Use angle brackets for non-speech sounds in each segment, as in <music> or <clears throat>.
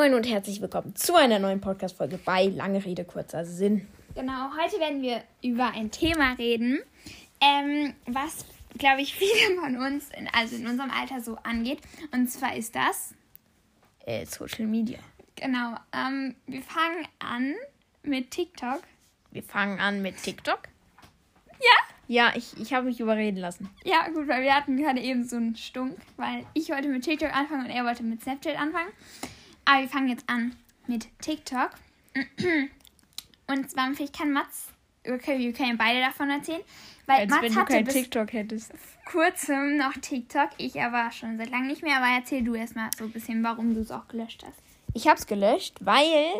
Moin und herzlich willkommen zu einer neuen Podcast-Folge bei Lange Rede, kurzer Sinn. Genau, heute werden wir über ein Thema reden, ähm, was, glaube ich, <laughs> viele von uns, in, also in unserem Alter so angeht. Und zwar ist das Äh, Social Media. Genau. Ähm, wir fangen an mit TikTok. Wir fangen an mit TikTok. Ja? Ja, ich, ich habe mich überreden lassen. Ja, gut, weil wir hatten gerade eben so einen Stunk, weil ich wollte mit TikTok anfangen und er wollte mit Snapchat anfangen. Aber wir fangen jetzt an mit TikTok. <clears throat> Und zwar, vielleicht kann Mats, okay, wir können beide davon erzählen. Weil Als Mats wenn du hatte kein bis TikTok hättest. kurzem noch TikTok, ich aber schon seit langem nicht mehr. Aber erzähl du erstmal so ein bisschen, warum du es auch gelöscht hast. Ich habe es gelöscht, weil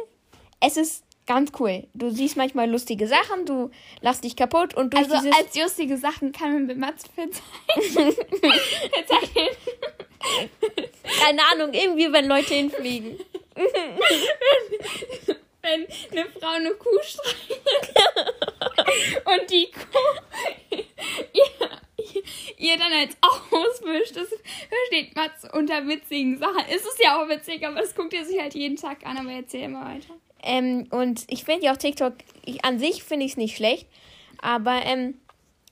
es ist ganz cool. Du siehst manchmal lustige Sachen, du lachst dich kaputt und durch Also dieses... als lustige Sachen kann man mit Mats verzeihen. <laughs> keine Ahnung, irgendwie, wenn Leute hinfliegen. <laughs> wenn eine Frau eine Kuh streichelt und die Kuh ihr, ihr dann als auswischt, das versteht Mats unter witzigen Sachen. Es ist ja auch witzig, aber das guckt er sich halt jeden Tag an, aber erzähl immer weiter. Ähm, und ich finde ja auch TikTok, ich, an sich finde ich es nicht schlecht, aber ähm,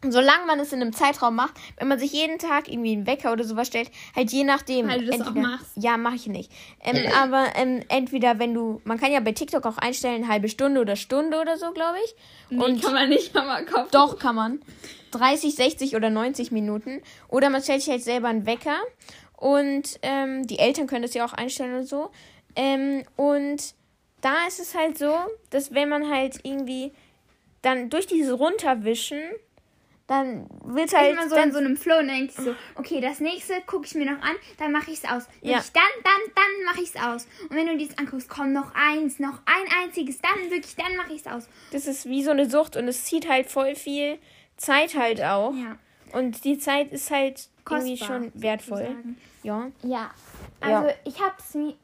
solange man es in einem Zeitraum macht, wenn man sich jeden Tag irgendwie einen Wecker oder sowas stellt, halt je nachdem. Weil du das auch machst. Ja, mache ich nicht. Ähm, aber ähm, entweder wenn du, man kann ja bei TikTok auch einstellen, eine halbe Stunde oder Stunde oder so, glaube ich. Und kann man nicht am Kopf. Doch, kann man. 30, 60 oder 90 Minuten. Oder man stellt sich halt selber einen Wecker. Und ähm, die Eltern können das ja auch einstellen und so. Ähm, und da ist es halt so, dass wenn man halt irgendwie dann durch dieses Runterwischen, dann wird halt. Ist man so in so einem Flow und denkt sich so, okay, das nächste gucke ich mir noch an, dann mache ich es aus. Ja. Wirklich, dann, dann, dann mache ich es aus. Und wenn du dies anguckst, komm, noch eins, noch ein einziges, dann wirklich, dann mache ich es aus. das ist wie so eine Sucht und es zieht halt voll viel Zeit halt auch. Ja. Und die Zeit ist halt irgendwie Kostbar, schon wertvoll. sozusagen. Ja. Ja, Ja. also ich habe es mir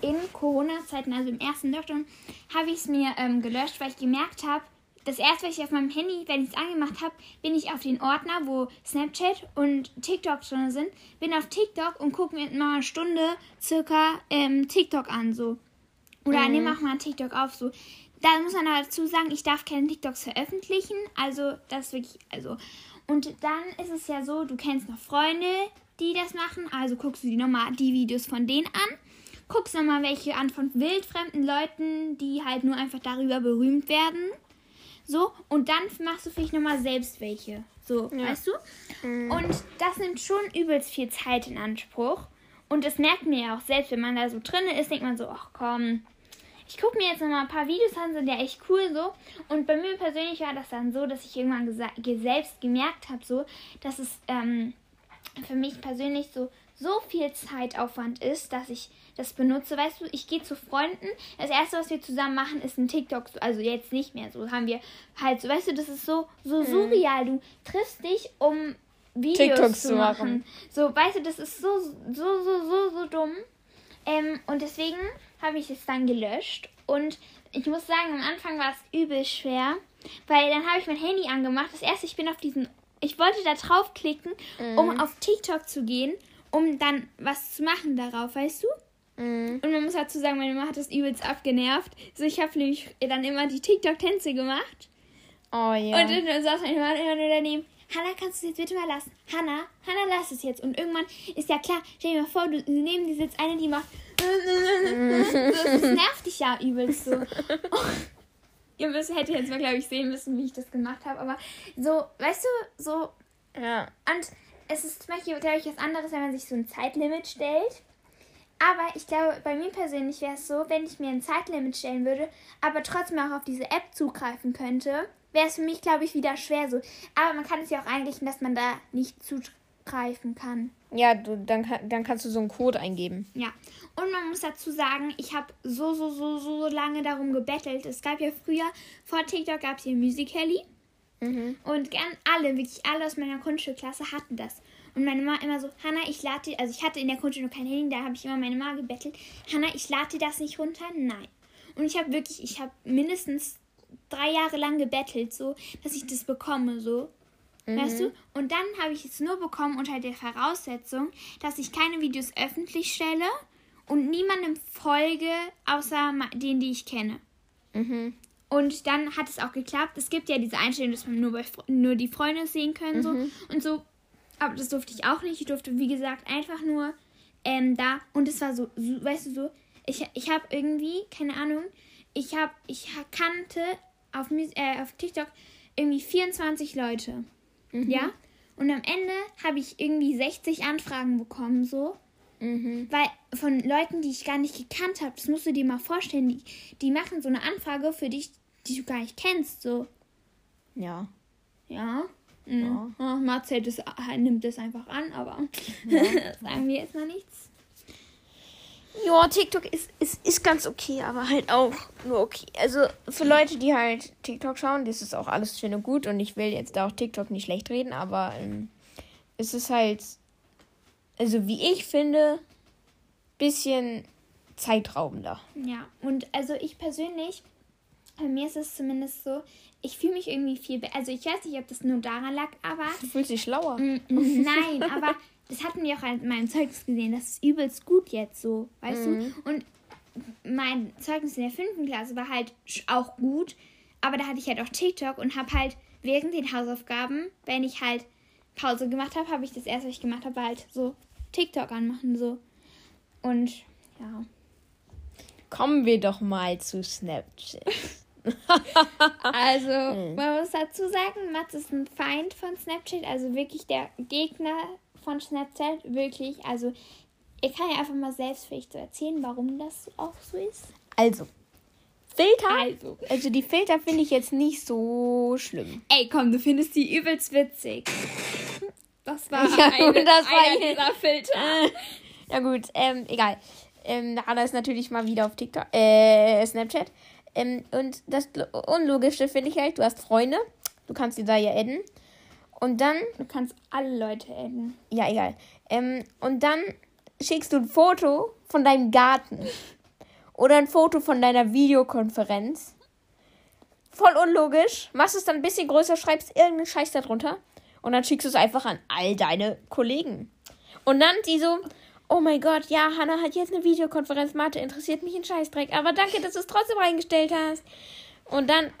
in Corona-Zeiten, also im ersten Lockdown, habe ich es mir ähm, gelöscht, weil ich gemerkt habe, das erste, was ich auf meinem Handy, wenn ich es angemacht habe, bin ich auf den Ordner, wo Snapchat und TikTok drin sind, bin auf TikTok und gucke mir mal eine Stunde circa ähm, TikTok an, so. Oder nehme auch mal TikTok auf, so. Da muss man dazu sagen, ich darf keine TikToks veröffentlichen, also das ist wirklich, also. Und dann ist es ja so, du kennst noch Freunde, die das machen, also guckst du dir nochmal die Videos von denen an, guckst nochmal welche an von wildfremden Leuten, die halt nur einfach darüber berühmt werden. So, und dann machst du vielleicht nochmal selbst welche. So, weißt du? Und das nimmt schon übelst viel Zeit in Anspruch. Und das merkt man ja auch selbst, wenn man da so drin ist, denkt man so, ach komm, ich gucke mir jetzt nochmal ein paar Videos an, sind ja echt cool so. Und bei mir persönlich war das dann so, dass ich irgendwann selbst gemerkt habe, so, dass es ähm, für mich persönlich so, so viel Zeitaufwand ist, dass ich das benutze. Weißt du, ich gehe zu Freunden. Das erste, was wir zusammen machen, ist ein TikTok. Also jetzt nicht mehr. So haben wir halt so, weißt du, das ist so, so surreal. Du triffst dich, um Videos TikToks zu zu machen. machen. So, weißt du, das ist so, so, so, so, so dumm. Ähm, und deswegen habe ich es dann gelöscht. Und ich muss sagen, am Anfang war es übel schwer, weil dann habe ich mein Handy angemacht. Das erste, ich bin auf diesen, ich wollte da draufklicken, um auf TikTok zu gehen, um dann was zu machen darauf, weißt du? Mhm. Und man muss dazu sagen, meine Mama hat das übelst abgenervt. So, ich habe nämlich dann immer die TikTok-Tänze gemacht. Oh ja. Und dann saß meine Mama immer nur daneben. Hanna, kannst du es jetzt bitte mal lassen? Hanna, Hanna, lass es jetzt. Und irgendwann ist ja klar, stell dir mal vor, du neben dir sitzt eine, die macht. <laughs> das nervt dich ja übelst so. <laughs> Ihr müsst, hättet jetzt mal, glaube ich, sehen müssen, wie ich das gemacht habe. Aber so, weißt du, so. ja. Und es ist zum Beispiel, glaube ich, was anderes, wenn man sich so ein Zeitlimit stellt. Aber ich glaube, bei mir persönlich wäre es so, wenn ich mir ein Zeitlimit stellen würde, aber trotzdem auch auf diese App zugreifen könnte, wäre es für mich, glaube ich, wieder schwer so. Aber man kann es ja auch einrichten, dass man da nicht zugreifen kann. Ja, du, dann, dann kannst du so einen Code eingeben. Ja. Und man muss dazu sagen, ich habe so, so, so, so lange darum gebettelt. Es gab ja früher, vor TikTok gab es hier Musical.ly. Und gern alle, wirklich alle aus meiner Grundschulklasse hatten das. Und meine Mama immer so, Hanna, ich lade dir, also ich hatte in der Grundschule kein Handy, da habe ich immer meine Mama gebettelt. Hanna, ich lade dir das nicht runter? Nein. Und ich habe wirklich, ich habe mindestens drei Jahre lang gebettelt, so, dass ich das bekomme, so. Weißt du? Und dann habe ich es nur bekommen unter der Voraussetzung, dass ich keine Videos öffentlich stelle und niemandem folge, außer denen, die ich kenne. Mhm. Und dann hat es auch geklappt. Es gibt ja diese Einstellung, dass man nur, bei, nur die Freunde sehen können so und so. Aber das durfte ich auch nicht. Ich durfte, wie gesagt, einfach nur ähm, da. Und es war so, so weißt du so, ich, ich habe irgendwie, keine Ahnung, ich habe, ich kannte auf, äh, auf TikTok irgendwie 24 Leute. Ja? Und am Ende habe ich irgendwie 60 Anfragen bekommen, so. Mhm. Weil von Leuten, die ich gar nicht gekannt habe, das musst du dir mal vorstellen, die, die machen so eine Anfrage für dich, die du gar nicht kennst, so. Ja. Ja. Ja. Mhm. Ja. Matze das, äh, nimmt das einfach an, aber <laughs> sagen wir jetzt mal nichts. Ja, TikTok ist, ist, ist ganz okay, aber halt auch nur okay. Also für Leute, die halt TikTok schauen, das ist auch alles schön und gut und ich will jetzt da auch TikTok nicht schlecht reden, aber ähm, es ist halt, also wie ich finde, bisschen zeitraubender. Ja, und also ich persönlich, bei mir ist es zumindest so, ich fühle mich irgendwie viel besser. Also ich weiß nicht, ob das nur daran lag, aber Du fühlst dich schlauer. Mm, <laughs> Nein, aber das hatten wir auch in meinem Zeugnis gesehen. Das ist übelst gut jetzt so, weißt Mhm. du? Und mein Zeugnis in der fünften Klasse war halt auch gut, aber da hatte ich halt auch TikTok und habe halt während den Hausaufgaben, wenn ich halt Pause gemacht habe, habe ich das erste, was ich gemacht habe, halt so TikTok anmachen so. Und ja. Kommen wir doch mal zu Snapchat. <laughs> <laughs> Also, Mhm. man muss dazu sagen, Mats ist ein Feind von Snapchat, also wirklich der Gegner von Snapchat, wirklich. Also, er kann ja einfach mal selbst vielleicht so erzählen, warum das auch so ist. Also, Filter. Also, Also die Filter finde ich jetzt nicht so schlimm. ey, komm, du findest die übelst witzig. Das war, <laughs> Ja, eine, das war einer eine- dieser Filter. <laughs> Na gut, ähm, egal. Ähm, Anna ist natürlich mal wieder auf TikTok, äh, Snapchat. Ähm, und das Lo- Unlogischste finde ich halt, du hast Freunde, du kannst die da ja adden. Und dann, Du kannst alle Leute adden. ja egal. Ähm, und dann schickst du ein Foto von deinem Garten. Oder ein Foto von deiner Videokonferenz. Voll unlogisch. Machst es dann ein bisschen größer, schreibst irgendeinen Scheiß da drunter. Und dann schickst du es einfach an all deine Kollegen. Und dann die so, oh mein Gott, ja, Hannah hat jetzt eine Videokonferenz, Mathe interessiert mich ein Scheißdreck, aber danke, dass du es trotzdem reingestellt hast. Und dann,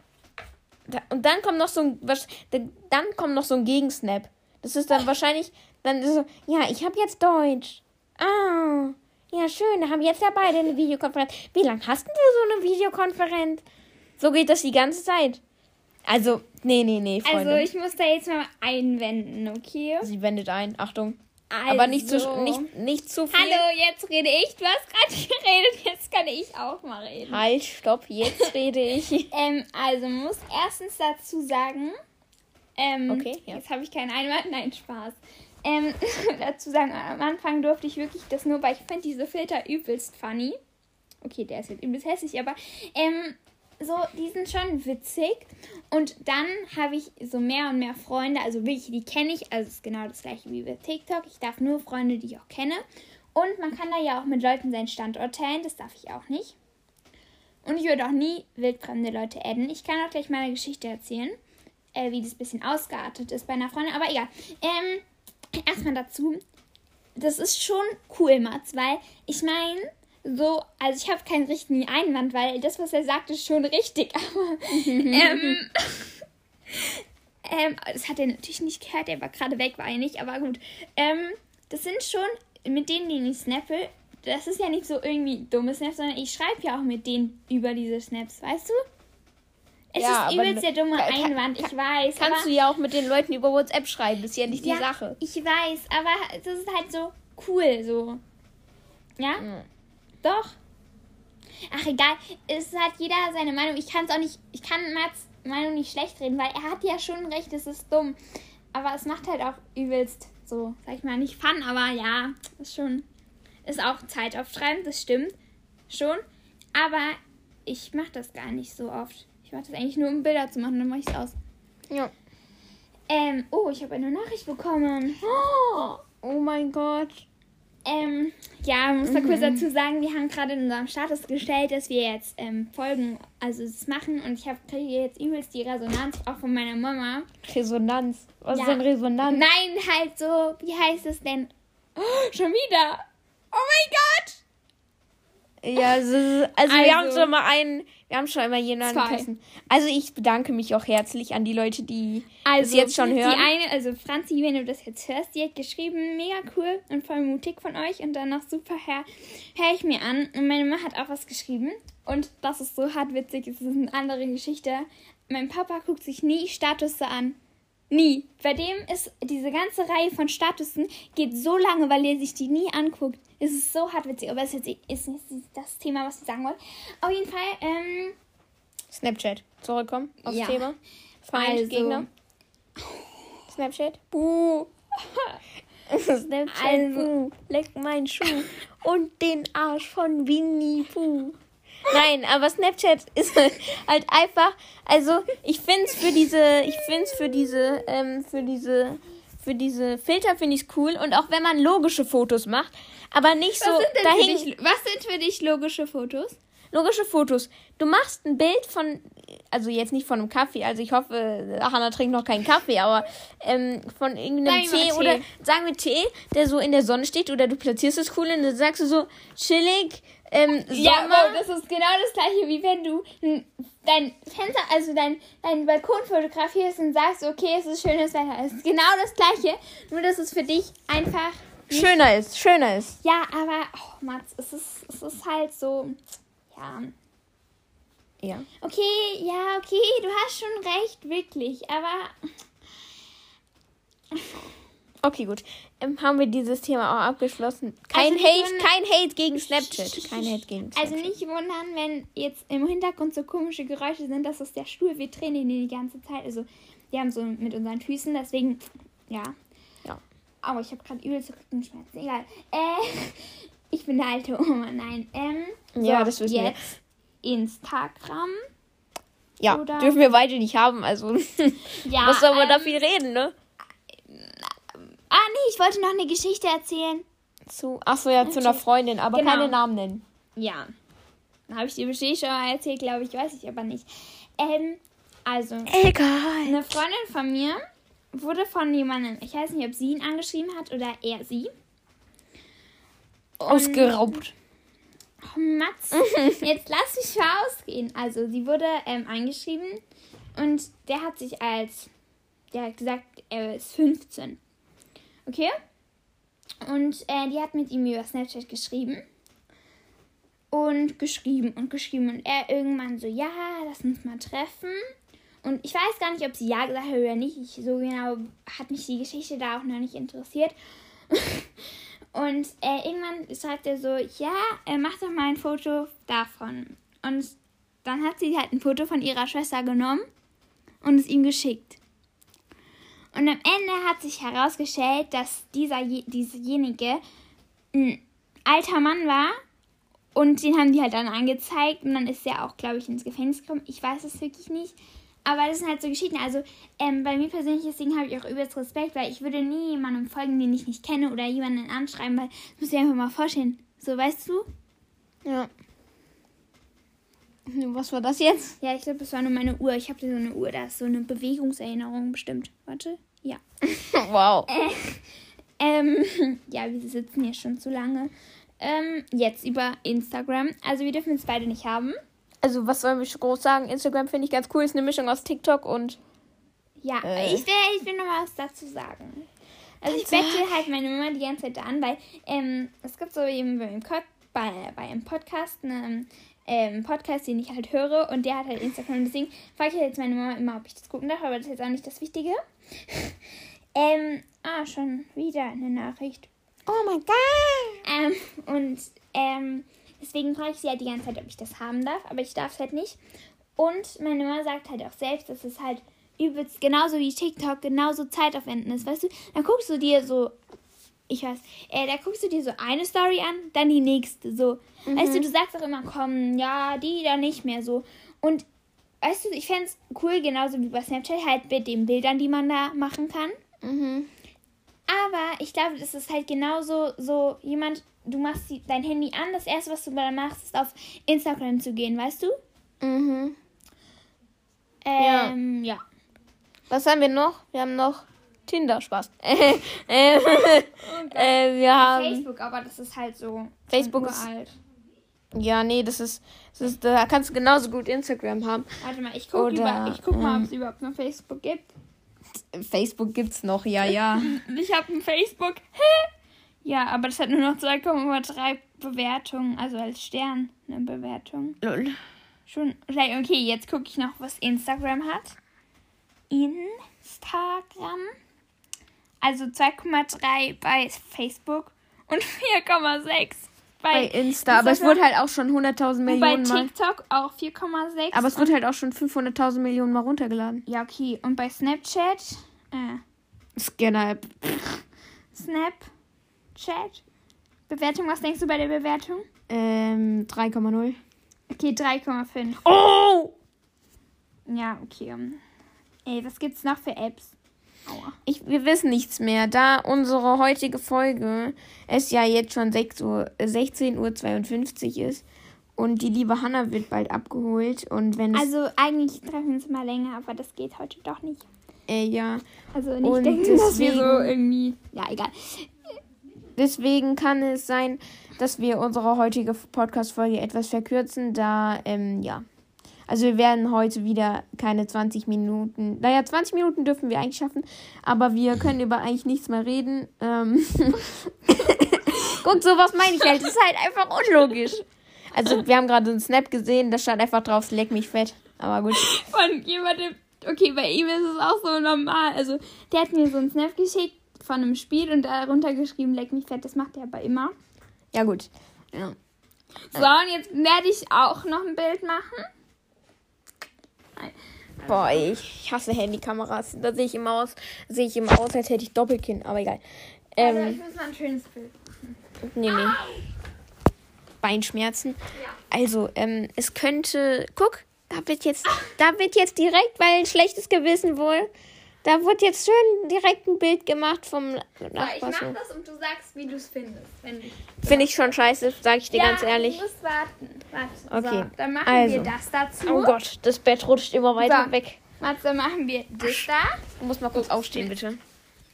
da, und dann kommt noch so ein, was, dann dann kommt noch so ein Gegensnap. Das ist dann wahrscheinlich, dann ist so, ja, ich habe jetzt Deutsch. Ah, ja, schön, da haben jetzt ja beide eine Videokonferenz. Wie lange hast denn du so eine Videokonferenz? So geht das die ganze Zeit. Also, nee, nee, nee, Freunde. Also, ich muss da jetzt mal einwenden, okay? Sie wendet ein, Achtung. Also. Aber nicht zu, nicht, nicht zu viel. Hallo, jetzt rede ich. Du hast gerade <laughs> geredet, jetzt kann ich auch mal reden. Halt, stopp, jetzt rede ich. <laughs> Ähm, also muss erstens dazu sagen, ähm, Okay, ja. jetzt habe ich keinen Einwand, <laughs> nein, Spaß. Ähm, dazu sagen, am Anfang durfte ich wirklich das nur, weil ich finde diese Filter übelst funny. Okay, der ist jetzt übelst hässlich, aber ähm, so, die sind schon witzig. Und dann habe ich so mehr und mehr Freunde, also wirklich, die kenne ich. Also es ist genau das gleiche wie bei TikTok. Ich darf nur Freunde, die ich auch kenne. Und man kann da ja auch mit Leuten seinen Standort teilen, das darf ich auch nicht. Und ich würde auch nie wildfremde Leute adden. Ich kann auch gleich mal eine Geschichte erzählen, äh, wie das ein bisschen ausgeartet ist bei einer Freundin. Aber egal. Ähm, erstmal dazu. Das ist schon cool, Mats, weil ich meine, so, also ich habe keinen richtigen Einwand, weil das, was er sagt, ist schon richtig. <laughs> Aber ähm, <laughs> ähm, das hat er natürlich nicht gehört, er war gerade weg, war er nicht, aber gut. Ähm, das sind schon, mit denen, die ich snappe, das ist ja nicht so irgendwie dumme Snaps, sondern ich schreibe ja auch mit denen über diese Snaps, weißt du? Es Ja, ist übelst der dumme kann- Einwand, ich weiß. Kannst aber, du ja auch mit den Leuten über WhatsApp schreiben, ist ja nicht die ja, Sache. Ich weiß, aber das ist halt so cool, so. Ja? Mhm. Doch. Ach, egal. Es hat jeder seine Meinung. Ich kann es auch nicht, ich kann Mats Meinung nicht schlecht reden, weil er hat ja schon recht, es ist dumm. Aber es macht halt auch übelst so, sag ich mal, nicht Fun, aber ja, ist schon, ist auch Zeit aufschreiben, das stimmt. Schon. Aber ich mache das gar nicht so oft. Ich mache das eigentlich nur, um Bilder zu machen, dann mache ich es aus. Ja. Ähm, oh, ich habe eine Nachricht bekommen. Oh, oh mein Gott. Ähm, ja, man muss da kurz dazu sagen, wir haben gerade in unserem Status gestellt, dass wir jetzt ähm, Folgen, also das machen und ich habe kriege jetzt übelst die Resonanz auch von meiner Mama. Resonanz. Was Ja. ist denn Resonanz? Nein, halt so, wie heißt es denn? Oh, schon wieder. Oh mein Gott! Ja, also, also, wir haben Also- schon mal einen, wir haben schon einmal jemanden Zwei. Also ich bedanke mich auch herzlich an die Leute, die Also, das jetzt schon hören. Die eine, also Franzi, wenn du das jetzt hörst, die hat geschrieben, mega cool und voll mutig von euch und dann noch super her, hör ich mir an. Und meine Mama hat auch was geschrieben und das ist so hart witzig, es ist eine andere Geschichte. Mein Papa guckt sich nie Statusse an. Nie. Bei dem ist diese ganze Reihe von Statussen geht so lange, weil er sich die nie anguckt. Es ist so hart witzig, aber es ist jetzt das Thema, was ich sagen wollte. Auf jeden Fall, ähm, Snapchat. Zurückkommen aufs Ja. Thema. Feind, Also- Gegner. Snapchat. Buh. <laughs> Snapchat. Also- Buh. Leck meinen Schuh. Und den Arsch von Winnie Pooh. Nein, aber Snapchat ist <laughs> halt einfach, also ich finde es für diese, ich finde es für diese, ähm, für diese, für diese Filter finde ich es cool und auch wenn man logische Fotos macht, aber nicht so was, sind denn dahin, für dich, was sind für dich logische Fotos? logische Fotos. Du machst ein Bild von, also jetzt nicht von einem Kaffee, also ich hoffe, Hannah trinkt noch keinen Kaffee, aber ähm, von irgendeinem Tee mal oder Tee. sagen wir Tee, der so in der Sonne steht oder du platzierst es cool und dann sagst du so chillig, ähm, Ja, Sommer. wow, das ist genau das gleiche, wie wenn du dein Fenster, also dein, dein Balkon fotografierst und sagst, okay, es ist schönes Wetter. Es ist genau das gleiche, nur dass es für dich einfach. schöner ist, schöner ist. Ja, aber, oh Mats, es ist, es ist halt so. Ja. Ja. Okay, ja, okay, du hast schon recht, wirklich, aber. Okay, gut. Ähm, haben wir dieses Thema auch abgeschlossen. Kein Also Hate, wundern- kein Hate gegen Snapchat. Kein Hate gegen Snapchat. Also nicht wundern, wenn jetzt im Hintergrund so komische Geräusche sind, das ist der Stuhl. Wir drehen ihn die ganze Zeit. Also wir haben so mit unseren Füßen, deswegen, ja. Ja. Aber ich habe gerade übelst Rückenschmerzen. Egal. Äh, <laughs> ich bin eine alte Oma. Nein. Ähm, Ja, so, das wissen wir. jetzt Instagram. ja, oder- dürfen wir beide nicht haben, also <laughs> Ja. was soll man da ähm, viel reden, ne? Ah, nee, ich wollte noch eine Geschichte erzählen. Zu, ach so, ja, zu einer Freundin, aber Genau. keine Namen nennen. Ja. Habe ich dir bestimmt schon mal erzählt, glaube ich. Weiß ich aber nicht. Ähm, also. Egal. Eine Freundin von mir wurde von jemandem, ich weiß nicht, ob sie ihn angeschrieben hat oder er sie. Und- Ausgeraubt. Oh, Mats, <laughs> jetzt lass mich mal ausgehen. Also, sie wurde ähm, angeschrieben und der hat sich als, der hat gesagt, er ist 15. Okay? Und äh, die hat mit ihm über Snapchat geschrieben. Und geschrieben und geschrieben. Und er irgendwann so, ja, lass uns mal treffen. Und ich weiß gar nicht, ob sie ja gesagt hat oder nicht. Ich, so genau hat mich die Geschichte da auch noch nicht interessiert. <laughs> Und äh, irgendwann schreibt er so, ja, äh, mach doch mal ein Foto davon. Und dann hat sie halt ein Foto von ihrer Schwester genommen und es ihm geschickt. Und am Ende hat sich herausgestellt, dass dieser, je- dieserjenige ein alter Mann war. Und den haben die halt dann angezeigt. Und dann ist er auch, glaube ich, ins Gefängnis gekommen. Ich weiß es wirklich nicht. Aber das sind halt so Geschichten. Also ähm, bei mir persönlich, deswegen habe ich auch übelst Respekt, weil ich würde nie jemandem folgen, den ich nicht kenne oder jemanden anschreiben, weil das muss ich einfach mal vorstellen. So, weißt du? Ja. Was war das jetzt? Ja, ich glaube, das war nur meine Uhr. Ich habe so eine Uhr, da ist so eine Bewegungserinnerung bestimmt. Warte. Ja. <laughs> wow. Ähm, <laughs> ja, wir sitzen hier schon zu lange. Ähm, jetzt über Instagram. Also wir dürfen es beide nicht haben. Also, was sollen wir schon groß sagen? Instagram finde ich ganz cool. Ist eine Mischung aus TikTok und. Ja, Äh. ich, will, ich will noch mal was dazu sagen. Also ich bettel halt meine Mama die ganze Zeit an, weil ähm, es gibt so eben bei, bei, bei einem Podcast einen ähm, Podcast, den ich halt höre und der hat halt Instagram. Und deswegen frage ich jetzt meine Mama immer, ob ich das gucken darf, aber das ist jetzt auch nicht das Wichtige. <laughs> ähm, ah, schon wieder eine Nachricht. Oh mein Gott. Ähm, und ähm, deswegen frage ich sie halt die ganze Zeit, ob ich das haben darf, aber ich darf es halt nicht. Und meine Mama sagt halt auch selbst, dass es halt übelst, genauso wie TikTok, genauso zeitaufwendend ist, weißt du? Dann guckst du dir so, ich weiß, äh, da guckst du dir so eine Story an, dann die nächste, so. Weißt du, du sagst auch immer, komm, ja, die dann nicht mehr, so. Und, weißt du, ich fände es cool, genauso wie bei Snapchat, halt mit den Bildern, die man da machen kann. Mhm. Aber ich glaube, das ist halt genauso so jemand, du machst die, dein Handy an, das erste, was du dann machst, ist auf Instagram zu gehen, weißt du? Mhm. Ähm, ja. Was haben wir noch? Wir haben noch Tinder, Spaß. <laughs> äh, äh, äh, wir haben Facebook, aber das ist halt so Facebook ist- uralt. Ja, nee, das ist, das ist, da kannst du genauso gut Instagram haben. Warte mal, ich guck, Oder, über, ich guck mal, ähm, ob es überhaupt noch Facebook gibt. Facebook gibt's noch, ja, ja. <laughs> Ich habe ein Facebook. Ja, aber das hat nur noch 2,3 Bewertungen, also als Stern eine Bewertung. Lol. Schon. Okay, jetzt gucke ich noch, was Instagram hat. Instagram. Also 2,3 bei Facebook und <laughs> 4,6 Bei bei, Insta, aber es wurde halt auch schon 100.000 und bei Millionen Mal. TikTok auch 4,6. Aber es wird halt auch schon 500.000 Millionen Mal runtergeladen. Ja, okay. Und bei Snapchat. Äh, Scanner-App. Snapchat. Bewertung, was denkst du bei der Bewertung? Ähm, 3,0. Okay, 3,5. Oh! Ja, okay. Ey, was gibt's noch für Apps? Ich, wir wissen nichts mehr, da unsere heutige Folge es ja jetzt schon 6 Uhr, äh, 16.52 Uhr ist und die liebe Hanna wird bald abgeholt und wenn Also eigentlich treffen wir uns mal länger, aber das geht heute doch nicht. äh, ja, Also nicht Und denken, dass wir so irgendwie. Ja, egal. deswegen kann es sein, dass wir unsere heutige Podcast-Folge etwas verkürzen, da, ähm, ja. Also wir werden heute wieder keine 20 Minuten, naja, 20 Minuten dürfen wir eigentlich schaffen, aber wir können über eigentlich nichts mehr reden. Ähm, <laughs> Guck, sowas meine ich halt, das ist halt einfach unlogisch. Also wir haben gerade einen Snap gesehen, da stand einfach drauf, leck mich fett. Aber gut. Von jemandem. Okay, bei ihm ist es auch so normal. Also, der hat mir so einen Snap geschickt von einem Spiel und darunter geschrieben, leck mich fett. Das macht er aber immer. Ja gut. Ja. So, und jetzt werde ich auch noch ein Bild machen. Boah, ich, hasse Handykameras. Da sehe ich immer aus, sehe ich immer aus, als hätte ich Doppelkinn, aber egal. Also, Ähm, ich muss mal ein schönes Bild. nee, nee. Beinschmerzen. Also, ähm, es könnte. Guck, da wird jetzt. Da wird jetzt direkt, weil ein schlechtes Gewissen wohl. Da wird jetzt schön direkt ein Bild gemacht vom ich Nachbarn. mach das und du sagst, wie du es findest. Finde ich schon scheiße, sage ich dir ganz ehrlich. Du musst warten. Warte. Okay, So, dann machen also. wir das dazu. Oh Gott, das Bett rutscht immer weiter So. weg. Warte, dann machen wir das da. Du musst mal kurz aufstehen, bitte.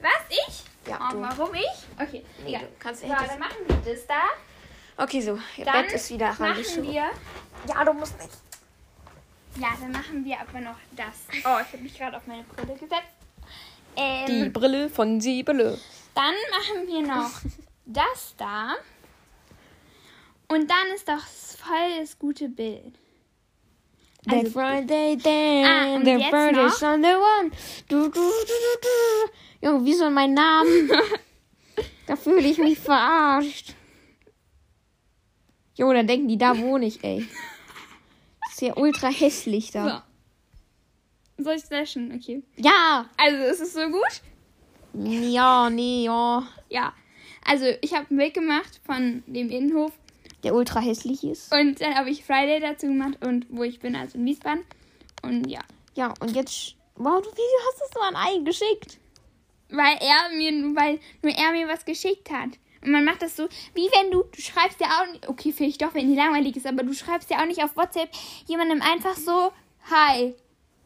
Was? Ich? Ja, Oh, warum ich? Okay, Nee, egal. du kannst So, dann machen wir das da. Okay, so. Ihr Dann Bett ist wieder machen wir... Ja, du musst nicht. Ja, dann machen wir aber noch das. Oh, ich habe mich gerade auf meine Brille gesetzt. Ähm, Die Brille von Siebele. Dann machen wir noch <laughs> das da. Und dann ist doch voll das gute Bild. The Also- Friday Ah, then, und the jetzt Friday noch? Sunday one. Du, du, du, du, du. Junge, wie soll mein Namen? <laughs> da fühle ich mich verarscht. Jo, dann denken die, da wohne ich, ey. Ist ja ultra hässlich da. So. Soll ich löschen? Okay. Ja. Also, ist es so gut? Ja, nee, ja. Ja. Also, ich habe ein Bild gemacht von dem Innenhof Der ultra hässlich ist. und dann habe ich Friday dazu gemacht und wo ich bin, also in Wiesbaden. Und ja. Ja, und jetzt. Wow, du, wie hast es so an Ei geschickt? Weil er mir, weil nur er mir was geschickt hat. Und man macht das so, wie wenn du, du schreibst ja auch nicht, okay, vielleicht doch, wenn die langweilig ist, aber du schreibst ja auch nicht auf WhatsApp jemandem einfach so, hi.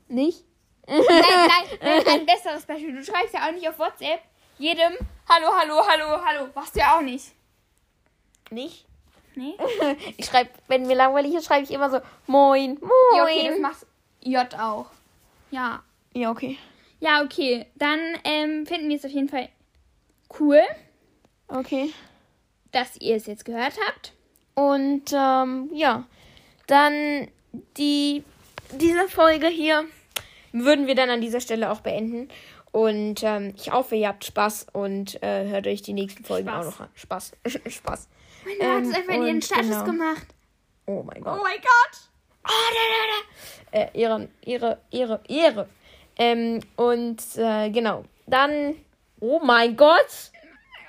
Nicht? Nein, <laughs> nein, nein, ein besseres Beispiel. Du schreibst ja auch nicht auf WhatsApp jedem, hallo, hallo, hallo, hallo. Machst du ja auch nicht. Nicht? Nee? <laughs> Ich schreibe, wenn mir langweilig ist, schreibe ich immer so Moin, Moin. Ja, okay, das macht J auch. Ja. Ja, okay. Ja, okay. Dann ähm, finden wir es auf jeden Fall cool, Okay. dass ihr es jetzt gehört habt. Und ähm, ja, dann die diese Folge hier würden wir dann an dieser Stelle auch beenden. Und ähm, ich hoffe, ihr habt Spaß und äh, hört euch die nächsten Folgen Spaß. auch noch an. Spaß. <laughs> Spaß. Meine ähm, hat es einfach in ihren Status genau. gemacht. Oh mein Gott. Oh mein Gott. Oh, da, da, da. Äh, Ehre, Ehre, Ehre, Ehre. Ähm, und äh, genau. Dann. Oh mein Gott.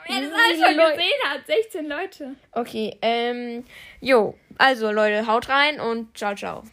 Wer das alles schon Leu- gesehen hat. 16 Leute. Okay, ähm, jo. Also Leute, haut rein und ciao, ciao.